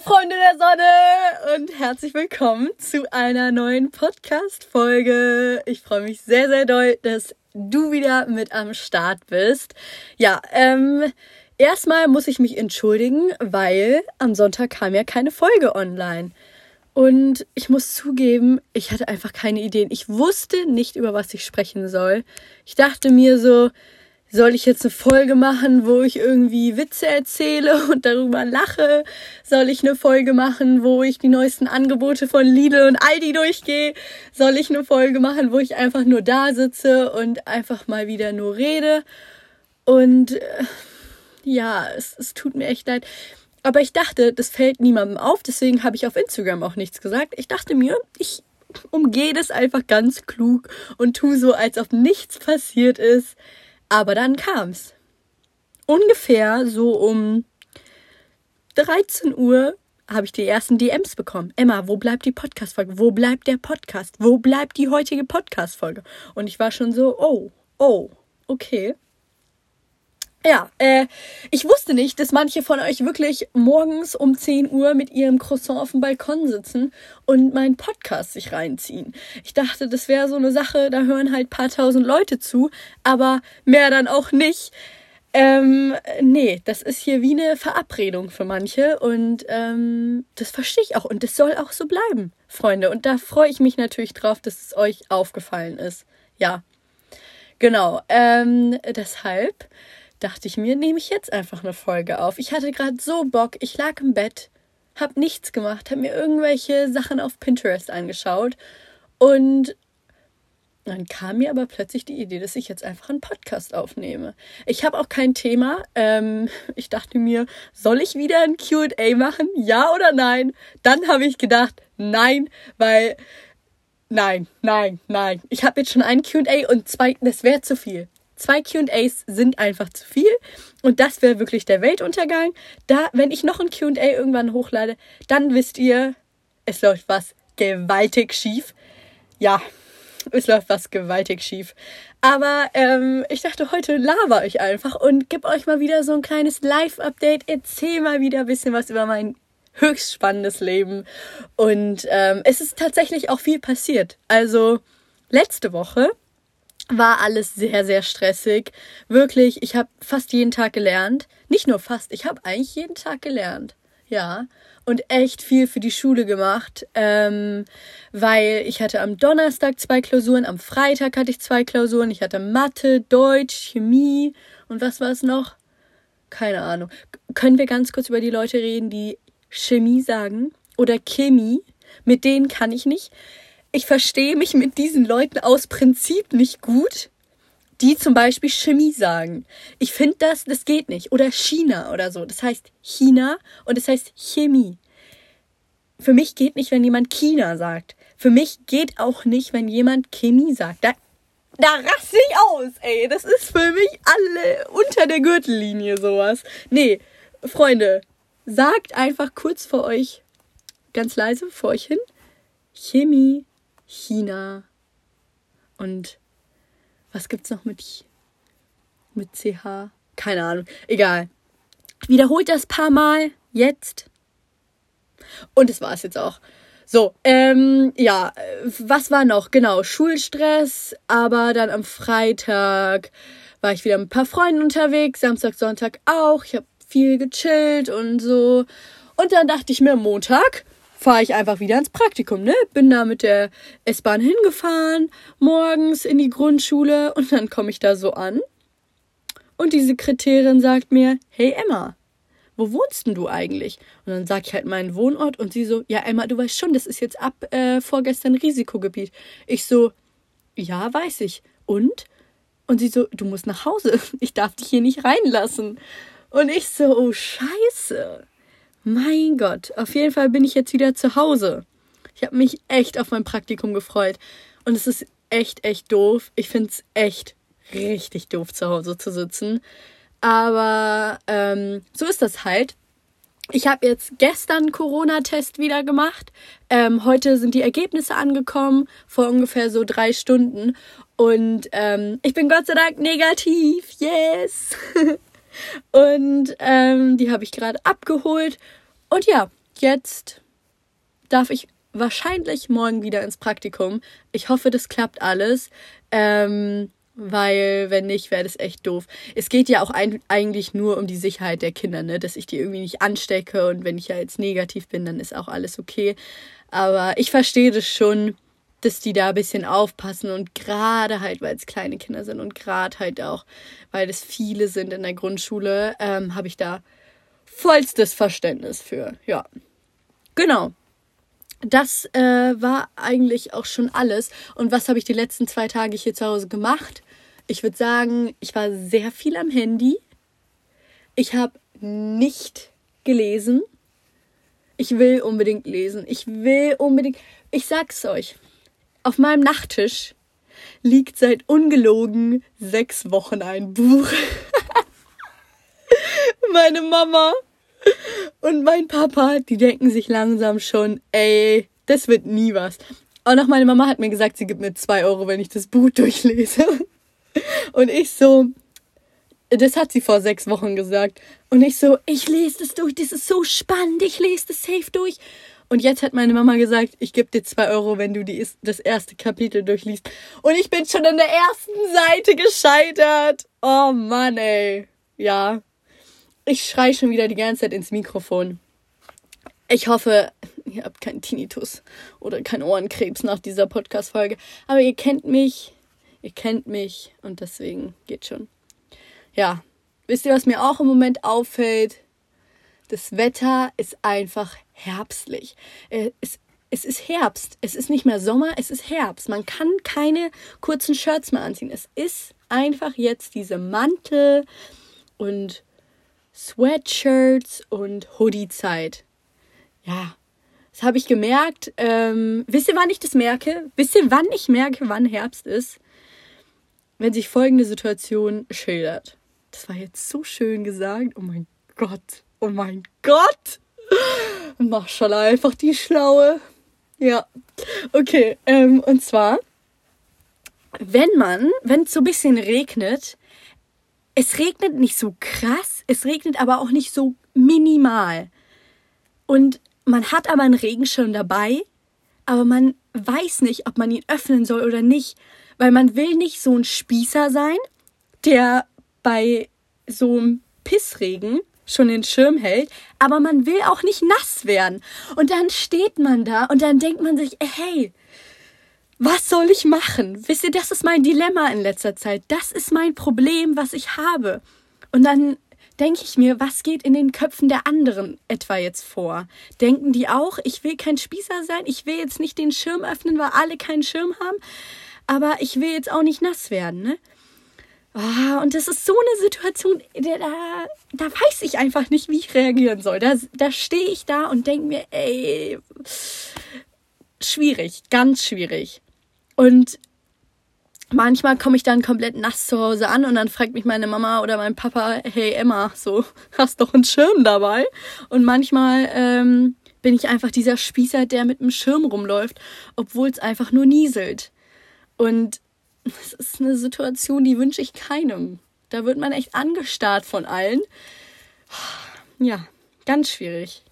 Freunde der Sonne und herzlich willkommen zu einer neuen Podcast-Folge. Ich freue mich sehr, sehr doll, dass du wieder mit am Start bist. Ja, ähm, erstmal muss ich mich entschuldigen, weil am Sonntag kam ja keine Folge online. Und ich muss zugeben, ich hatte einfach keine Ideen. Ich wusste nicht, über was ich sprechen soll. Ich dachte mir so, soll ich jetzt eine Folge machen, wo ich irgendwie Witze erzähle und darüber lache? Soll ich eine Folge machen, wo ich die neuesten Angebote von Lidl und Aldi durchgehe? Soll ich eine Folge machen, wo ich einfach nur da sitze und einfach mal wieder nur rede? Und äh, ja, es, es tut mir echt leid. Aber ich dachte, das fällt niemandem auf, deswegen habe ich auf Instagram auch nichts gesagt. Ich dachte mir, ich umgehe das einfach ganz klug und tu so, als ob nichts passiert ist. Aber dann kam's. Ungefähr so um 13 Uhr habe ich die ersten DMs bekommen. Emma, wo bleibt die Podcast-Folge? Wo bleibt der Podcast? Wo bleibt die heutige Podcast-Folge? Und ich war schon so, oh, oh, okay. Ja, äh, ich wusste nicht, dass manche von euch wirklich morgens um 10 Uhr mit ihrem Croissant auf dem Balkon sitzen und meinen Podcast sich reinziehen. Ich dachte, das wäre so eine Sache, da hören halt paar tausend Leute zu, aber mehr dann auch nicht. Ähm, nee, das ist hier wie eine Verabredung für manche und ähm, das verstehe ich auch und das soll auch so bleiben, Freunde. Und da freue ich mich natürlich drauf, dass es euch aufgefallen ist. Ja, genau. Ähm, deshalb dachte ich mir, nehme ich jetzt einfach eine Folge auf. Ich hatte gerade so Bock, ich lag im Bett, hab nichts gemacht, hab mir irgendwelche Sachen auf Pinterest angeschaut und dann kam mir aber plötzlich die Idee, dass ich jetzt einfach einen Podcast aufnehme. Ich habe auch kein Thema. Ähm, ich dachte mir, soll ich wieder ein QA machen? Ja oder nein? Dann habe ich gedacht, nein, weil nein, nein, nein. Ich habe jetzt schon ein QA und zwei, das wäre zu viel. Zwei QAs sind einfach zu viel und das wäre wirklich der Weltuntergang. Da, wenn ich noch ein QA irgendwann hochlade, dann wisst ihr, es läuft was gewaltig schief. Ja, es läuft was gewaltig schief. Aber ähm, ich dachte, heute laber ich einfach und gebe euch mal wieder so ein kleines Live-Update. Erzähl mal wieder ein bisschen was über mein höchst spannendes Leben. Und ähm, es ist tatsächlich auch viel passiert. Also letzte Woche war alles sehr, sehr stressig. Wirklich, ich habe fast jeden Tag gelernt. Nicht nur fast, ich habe eigentlich jeden Tag gelernt. Ja. Und echt viel für die Schule gemacht, ähm, weil ich hatte am Donnerstag zwei Klausuren, am Freitag hatte ich zwei Klausuren, ich hatte Mathe, Deutsch, Chemie und was war es noch? Keine Ahnung. Können wir ganz kurz über die Leute reden, die Chemie sagen oder Chemie? Mit denen kann ich nicht ich verstehe mich mit diesen Leuten aus Prinzip nicht gut, die zum Beispiel Chemie sagen. Ich finde das, das geht nicht. Oder China oder so. Das heißt China und das heißt Chemie. Für mich geht nicht, wenn jemand China sagt. Für mich geht auch nicht, wenn jemand Chemie sagt. Da, da raste ich aus, ey. Das ist für mich alle unter der Gürtellinie sowas. Nee, Freunde, sagt einfach kurz vor euch, ganz leise vor euch hin, Chemie China und was gibt's noch mit mit CH? Keine Ahnung. Egal. Wiederholt das paar Mal jetzt. Und das war's jetzt auch. So, ähm, ja, was war noch? Genau, Schulstress, aber dann am Freitag war ich wieder mit ein paar Freunden unterwegs, Samstag, Sonntag auch. Ich habe viel gechillt und so. Und dann dachte ich mir, Montag, fahre ich einfach wieder ins Praktikum, ne? Bin da mit der S-Bahn hingefahren, morgens in die Grundschule und dann komme ich da so an. Und die Sekretärin sagt mir, hey Emma, wo wohnst denn du eigentlich? Und dann sage ich halt meinen Wohnort und sie so, ja Emma, du weißt schon, das ist jetzt ab äh, vorgestern Risikogebiet. Ich so, ja, weiß ich. Und? Und sie so, du musst nach Hause. Ich darf dich hier nicht reinlassen. Und ich so, oh Scheiße. Mein Gott, auf jeden Fall bin ich jetzt wieder zu Hause. Ich habe mich echt auf mein Praktikum gefreut. Und es ist echt, echt doof. Ich finde es echt richtig doof, zu Hause zu sitzen. Aber ähm, so ist das halt. Ich habe jetzt gestern Corona-Test wieder gemacht. Ähm, heute sind die Ergebnisse angekommen, vor ungefähr so drei Stunden. Und ähm, ich bin Gott sei Dank negativ. Yes! Und ähm, die habe ich gerade abgeholt. Und ja, jetzt darf ich wahrscheinlich morgen wieder ins Praktikum. Ich hoffe, das klappt alles. Ähm, weil wenn nicht, wäre das echt doof. Es geht ja auch ein, eigentlich nur um die Sicherheit der Kinder, ne? dass ich die irgendwie nicht anstecke und wenn ich ja jetzt negativ bin, dann ist auch alles okay. Aber ich verstehe das schon, dass die da ein bisschen aufpassen und gerade halt, weil es kleine Kinder sind und gerade halt auch, weil es viele sind in der Grundschule, ähm, habe ich da vollstes Verständnis für. Ja, genau das äh, war eigentlich auch schon alles. Und was habe ich die letzten zwei Tage hier zu Hause gemacht? Ich würde sagen, ich war sehr viel am Handy. Ich habe nicht gelesen. Ich will unbedingt lesen. Ich will unbedingt. Ich sag's euch. Auf meinem Nachttisch liegt seit ungelogen sechs Wochen ein Buch. Meine Mama und mein Papa, die denken sich langsam schon, ey, das wird nie was. Auch noch meine Mama hat mir gesagt, sie gibt mir zwei Euro, wenn ich das Buch durchlese. Und ich so, das hat sie vor sechs Wochen gesagt. Und ich so, ich lese das durch, das ist so spannend, ich lese das safe durch. Und jetzt hat meine Mama gesagt, ich gebe dir zwei Euro, wenn du die, das erste Kapitel durchliest. Und ich bin schon an der ersten Seite gescheitert. Oh Mann, ey. Ja, ich schreie schon wieder die ganze Zeit ins Mikrofon. Ich hoffe, ihr habt keinen Tinnitus oder keinen Ohrenkrebs nach dieser Podcast-Folge. Aber ihr kennt mich, ihr kennt mich und deswegen geht schon. Ja, wisst ihr, was mir auch im Moment auffällt? Das Wetter ist einfach herbstlich. Äh, es, es ist Herbst. Es ist nicht mehr Sommer, es ist Herbst. Man kann keine kurzen Shirts mehr anziehen. Es ist einfach jetzt diese Mantel und Sweatshirts und Hoodie-Zeit. Ja, das habe ich gemerkt. Ähm, wisst ihr, wann ich das merke? Wisst ihr, wann ich merke, wann Herbst ist? Wenn sich folgende Situation schildert. Das war jetzt so schön gesagt. Oh mein Gott. Oh mein Gott. Schon einfach die Schlaue. Ja. Okay. Ähm, und zwar, wenn man, wenn es so ein bisschen regnet, es regnet nicht so krass, es regnet aber auch nicht so minimal. Und man hat aber einen Regenschirm dabei, aber man weiß nicht, ob man ihn öffnen soll oder nicht, weil man will nicht so ein Spießer sein, der bei so einem Pissregen schon den Schirm hält, aber man will auch nicht nass werden. Und dann steht man da und dann denkt man sich, hey, was soll ich machen? Wisst ihr, das ist mein Dilemma in letzter Zeit. Das ist mein Problem, was ich habe. Und dann denke ich mir, was geht in den Köpfen der anderen etwa jetzt vor? Denken die auch, ich will kein Spießer sein, ich will jetzt nicht den Schirm öffnen, weil alle keinen Schirm haben, aber ich will jetzt auch nicht nass werden, ne? Oh, und das ist so eine Situation, da, da weiß ich einfach nicht, wie ich reagieren soll. Da, da stehe ich da und denke mir, ey, schwierig, ganz schwierig. Und manchmal komme ich dann komplett nass zu Hause an und dann fragt mich meine Mama oder mein Papa, hey Emma, so, hast doch einen Schirm dabei? Und manchmal ähm, bin ich einfach dieser Spießer, der mit einem Schirm rumläuft, obwohl es einfach nur nieselt. Und das ist eine Situation, die wünsche ich keinem. Da wird man echt angestarrt von allen. Ja, ganz schwierig.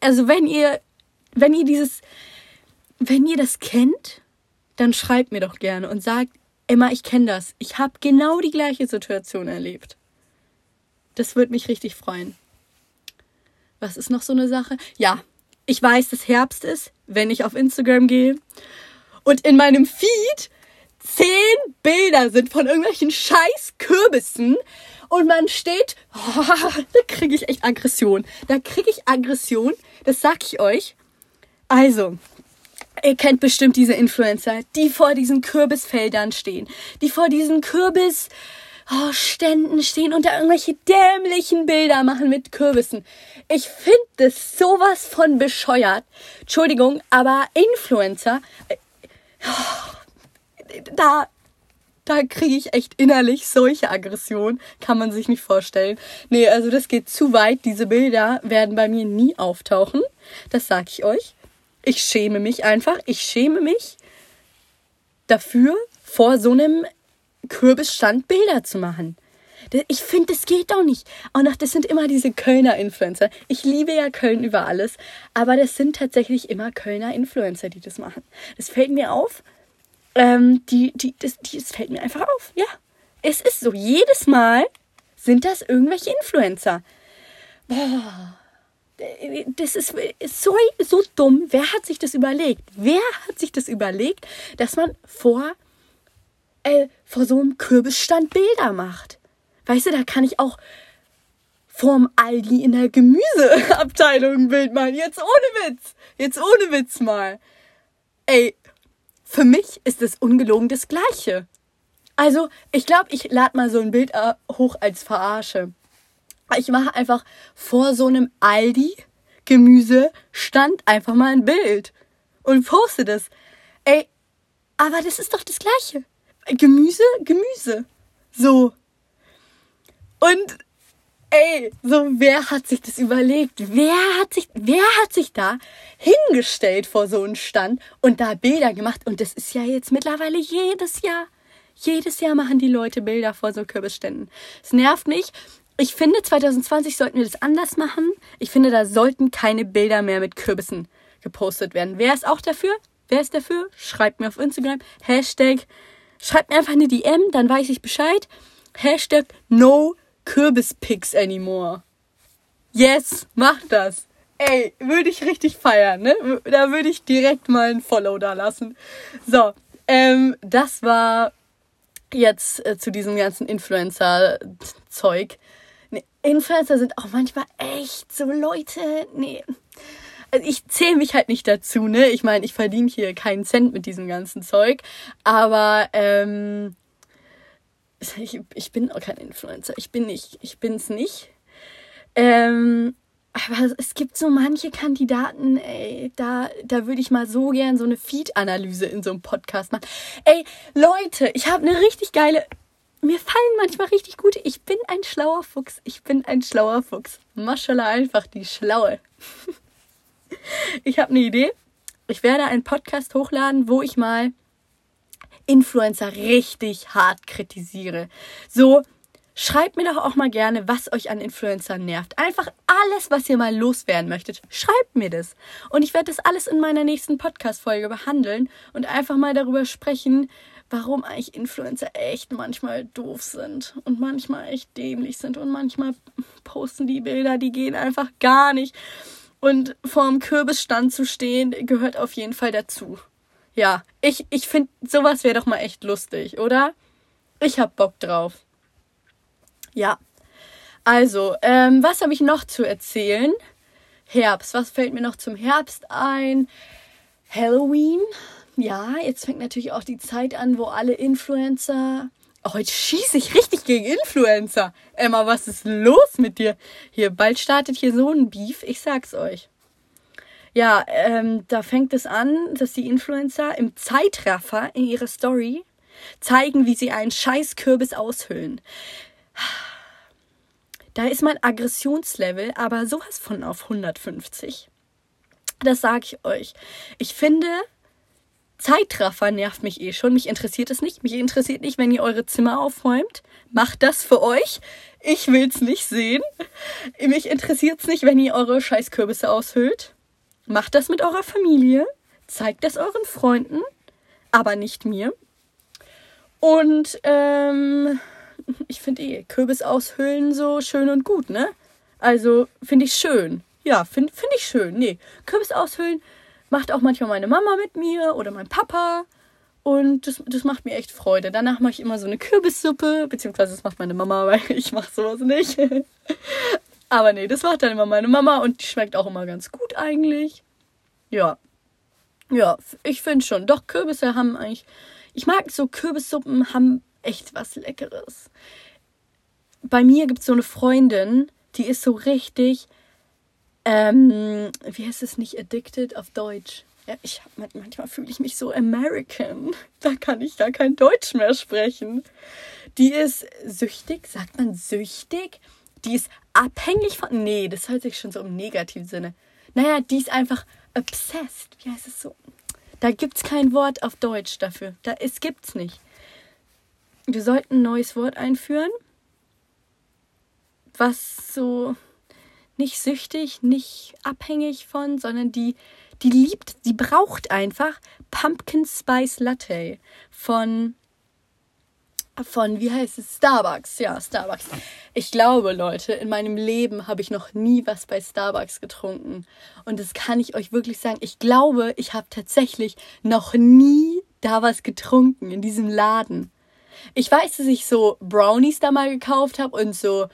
Also wenn ihr, wenn ihr dieses, wenn ihr das kennt, dann schreibt mir doch gerne und sagt, Emma, ich kenne das. Ich habe genau die gleiche Situation erlebt. Das würde mich richtig freuen. Was ist noch so eine Sache? Ja, ich weiß, dass Herbst ist, wenn ich auf Instagram gehe und in meinem Feed zehn Bilder sind von irgendwelchen scheiß Kürbissen und man steht, oh, da kriege ich echt Aggression. Da kriege ich Aggression, das sag ich euch. Also, Ihr kennt bestimmt diese Influencer, die vor diesen Kürbisfeldern stehen, die vor diesen Kürbis oh, Ständen stehen und da irgendwelche dämlichen Bilder machen mit Kürbissen. Ich finde das sowas von bescheuert. Entschuldigung, aber Influencer, oh, da, da kriege ich echt innerlich solche Aggression. Kann man sich nicht vorstellen. Nee, also das geht zu weit. Diese Bilder werden bei mir nie auftauchen. Das sag ich euch. Ich schäme mich einfach. Ich schäme mich dafür, vor so einem Kürbisstand Bilder zu machen. Ich finde, das geht doch nicht. Auch das sind immer diese Kölner Influencer. Ich liebe ja Köln über alles, aber das sind tatsächlich immer Kölner Influencer, die das machen. Das fällt mir auf. Ähm, die, die, das, die, das fällt mir einfach auf. Ja, es ist so. Jedes Mal sind das irgendwelche Influencer. Boah das ist, so, so dumm. Wer hat sich das überlegt? Wer hat sich das überlegt, dass man vor, äh, vor so einem Kürbisstand Bilder macht? Weißt du, da kann ich auch vorm Aldi in der Gemüseabteilung ein Bild machen. Jetzt ohne Witz. Jetzt ohne Witz mal. Ey, für mich ist es ungelogen das Gleiche. Also, ich glaube, ich lade mal so ein Bild äh, hoch als Verarsche. Ich mache einfach vor so einem Aldi Gemüse stand einfach mal ein Bild und poste das. Ey, aber das ist doch das Gleiche. Gemüse, Gemüse. So. Und ey, so wer hat sich das überlegt? Wer hat sich, wer hat sich da hingestellt vor so einen Stand und da Bilder gemacht? Und das ist ja jetzt mittlerweile jedes Jahr. Jedes Jahr machen die Leute Bilder vor so Kürbisständen. Es nervt mich. Ich finde, 2020 sollten wir das anders machen. Ich finde, da sollten keine Bilder mehr mit Kürbissen gepostet werden. Wer ist auch dafür? Wer ist dafür? Schreibt mir auf Instagram. Hashtag, schreibt mir einfach eine DM, dann weiß ich Bescheid. Hashtag no Kürbispics anymore. Yes, mach das. Ey, würde ich richtig feiern, ne? Da würde ich direkt mal ein Follow da lassen. So, ähm, das war jetzt äh, zu diesem ganzen Influencer-Zeug. Influencer sind auch manchmal echt so Leute, nee. Also ich zähle mich halt nicht dazu, ne? Ich meine, ich verdiene hier keinen Cent mit diesem ganzen Zeug. Aber ähm, ich, ich bin auch kein Influencer. Ich bin nicht. Ich bin's nicht. Ähm, aber es gibt so manche Kandidaten, ey, da, da würde ich mal so gern so eine Feed-Analyse in so einem Podcast machen. Ey, Leute, ich habe eine richtig geile mir fallen manchmal richtig gute. Ich bin ein schlauer Fuchs. Ich bin ein schlauer Fuchs. Maschallah einfach die Schlaue. ich habe eine Idee. Ich werde einen Podcast hochladen, wo ich mal Influencer richtig hart kritisiere. So, schreibt mir doch auch mal gerne, was euch an Influencern nervt. Einfach alles, was ihr mal loswerden möchtet. Schreibt mir das. Und ich werde das alles in meiner nächsten Podcast-Folge behandeln und einfach mal darüber sprechen, warum eigentlich Influencer echt manchmal doof sind und manchmal echt dämlich sind und manchmal posten die Bilder, die gehen einfach gar nicht. Und vorm Kürbisstand zu stehen, gehört auf jeden Fall dazu. Ja, ich, ich finde, sowas wäre doch mal echt lustig, oder? Ich hab Bock drauf. Ja. Also, ähm, was habe ich noch zu erzählen? Herbst. Was fällt mir noch zum Herbst ein? Halloween ja, jetzt fängt natürlich auch die Zeit an, wo alle Influencer. Oh, heute schieße ich richtig gegen Influencer. Emma, was ist los mit dir? Hier, bald startet hier so ein Beef, ich sag's euch. Ja, ähm, da fängt es an, dass die Influencer im Zeitraffer in ihrer Story zeigen, wie sie einen Scheißkürbis aushöhlen. Da ist mein Aggressionslevel aber sowas von auf 150. Das sage ich euch. Ich finde, Zeitraffer nervt mich eh schon. Mich interessiert es nicht. Mich interessiert nicht, wenn ihr eure Zimmer aufräumt. Macht das für euch. Ich will's nicht sehen. Mich interessiert's nicht, wenn ihr eure Scheißkürbisse aushöhlt. Macht das mit eurer Familie. Zeigt das euren Freunden. Aber nicht mir. Und ähm, ich finde eh Kürbis aushöhlen so schön und gut, ne? Also finde ich schön. Ja, finde find ich schön. Nee, Kürbis aushöhlen macht auch manchmal meine Mama mit mir oder mein Papa. Und das, das macht mir echt Freude. Danach mache ich immer so eine Kürbissuppe, beziehungsweise das macht meine Mama, weil ich mache sowas nicht. Aber nee, das macht dann immer meine Mama und die schmeckt auch immer ganz gut eigentlich. Ja. Ja, ich finde schon. Doch, Kürbisse haben eigentlich. Ich mag so Kürbissuppen, haben echt was Leckeres. Bei mir gibt es so eine Freundin, die ist so richtig ähm, wie heißt es nicht addicted auf Deutsch? Ja, ich hab, manchmal fühle ich mich so American. Da kann ich gar kein Deutsch mehr sprechen. Die ist süchtig, sagt man süchtig? Die ist abhängig von. Nee, das hört sich schon so im negativen Sinne. Naja, die ist einfach obsessed. Wie heißt es so? Da gibt's kein Wort auf Deutsch dafür. Da, es gibt's nicht. Wir sollten ein neues Wort einführen. was so nicht süchtig, nicht abhängig von, sondern die, die liebt, die braucht einfach Pumpkin Spice Latte von von, wie heißt es, Starbucks. Ja, Starbucks. Ich glaube, Leute, in meinem Leben habe ich noch nie was bei Starbucks getrunken. Und das kann ich euch wirklich sagen. Ich glaube, ich habe tatsächlich noch nie da was getrunken in diesem Laden. Ich weiß, dass ich so Brownies da mal gekauft habe und so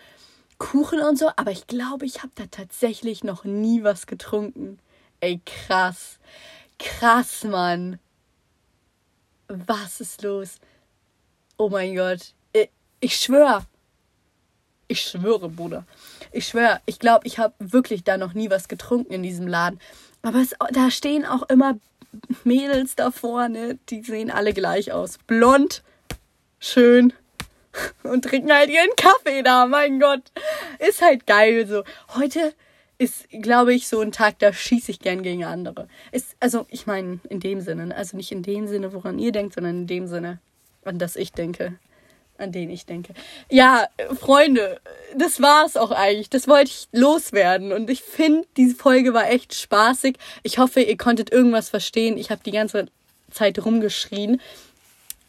Kuchen und so, aber ich glaube, ich habe da tatsächlich noch nie was getrunken. Ey, krass. Krass, Mann. Was ist los? Oh mein Gott. Ich, ich schwöre. Ich schwöre, Bruder. Ich schwöre, ich glaube, ich habe wirklich da noch nie was getrunken in diesem Laden. Aber es, da stehen auch immer Mädels da vorne, die sehen alle gleich aus. Blond, schön und trinken halt ihren Kaffee da. Mein Gott, ist halt geil so. Heute ist, glaube ich, so ein Tag, da schieße ich gern gegen andere. Ist, also, ich meine, in dem Sinne. Ne? Also nicht in dem Sinne, woran ihr denkt, sondern in dem Sinne, an das ich denke. An den ich denke. Ja, Freunde, das war's auch eigentlich. Das wollte ich loswerden. Und ich finde, diese Folge war echt spaßig. Ich hoffe, ihr konntet irgendwas verstehen. Ich habe die ganze Zeit rumgeschrien.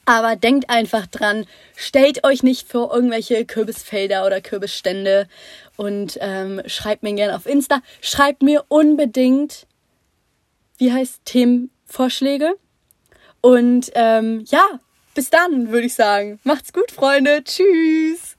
Aber denkt einfach dran, stellt euch nicht vor irgendwelche Kürbisfelder oder Kürbisstände und ähm, schreibt mir gerne auf Insta. Schreibt mir unbedingt, wie heißt Themenvorschläge. Und ähm, ja, bis dann, würde ich sagen. Macht's gut, Freunde. Tschüss.